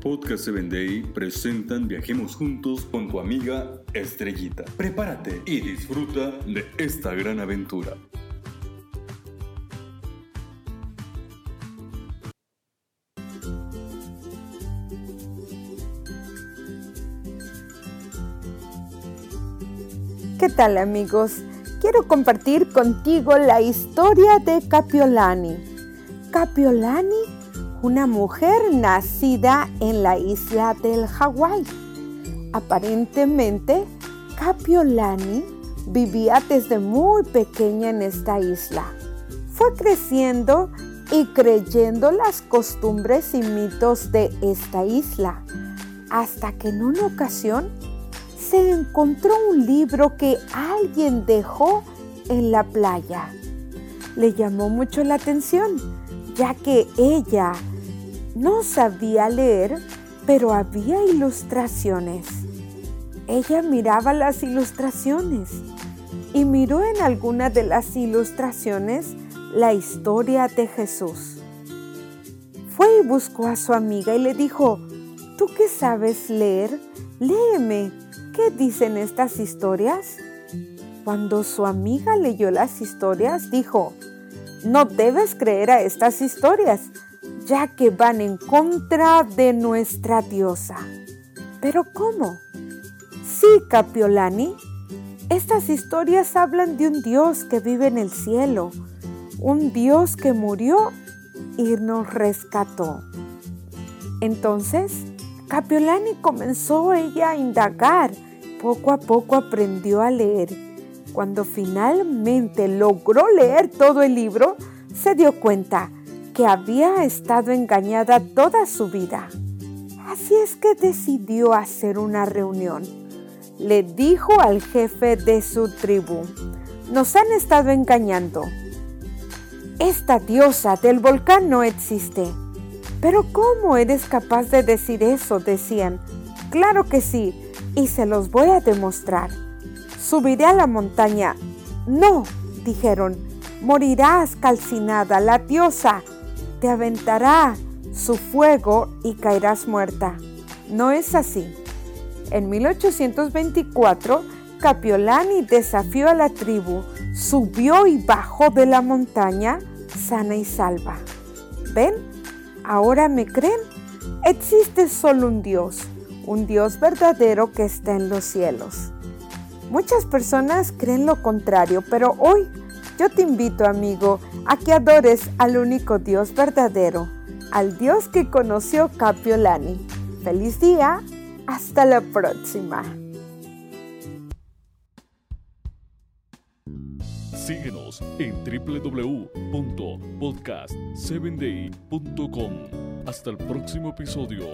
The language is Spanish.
Podcast 7 Day presentan Viajemos Juntos con tu amiga Estrellita. Prepárate y disfruta de esta gran aventura. ¿Qué tal amigos? Quiero compartir contigo la historia de Capiolani. Capiolani, una mujer nacida en la isla del Hawái. Aparentemente, Capiolani vivía desde muy pequeña en esta isla. Fue creciendo y creyendo las costumbres y mitos de esta isla, hasta que en una ocasión se encontró un libro que alguien dejó en la playa. Le llamó mucho la atención, ya que ella no sabía leer, pero había ilustraciones. Ella miraba las ilustraciones y miró en alguna de las ilustraciones la historia de Jesús. Fue y buscó a su amiga y le dijo, ¿tú qué sabes leer? Léeme ¿Qué dicen estas historias? Cuando su amiga leyó las historias, dijo, no debes creer a estas historias, ya que van en contra de nuestra diosa. ¿Pero cómo? Sí, Capiolani, estas historias hablan de un Dios que vive en el cielo, un Dios que murió y nos rescató. Entonces, Capiolani comenzó ella a indagar. Poco a poco aprendió a leer. Cuando finalmente logró leer todo el libro, se dio cuenta que había estado engañada toda su vida. Así es que decidió hacer una reunión. Le dijo al jefe de su tribu, nos han estado engañando. Esta diosa del volcán no existe. Pero ¿cómo eres capaz de decir eso? decían. Claro que sí, y se los voy a demostrar. Subiré a la montaña. No, dijeron, morirás calcinada, la diosa te aventará su fuego y caerás muerta. No es así. En 1824, Capiolani desafió a la tribu, subió y bajó de la montaña sana y salva. ¿Ven? ¿Ahora me creen? Existe solo un Dios, un Dios verdadero que está en los cielos. Muchas personas creen lo contrario, pero hoy yo te invito, amigo, a que adores al único Dios verdadero, al Dios que conoció Capiolani. Feliz día, hasta la próxima. Síguenos en www.podcast7day.com. Hasta el próximo episodio.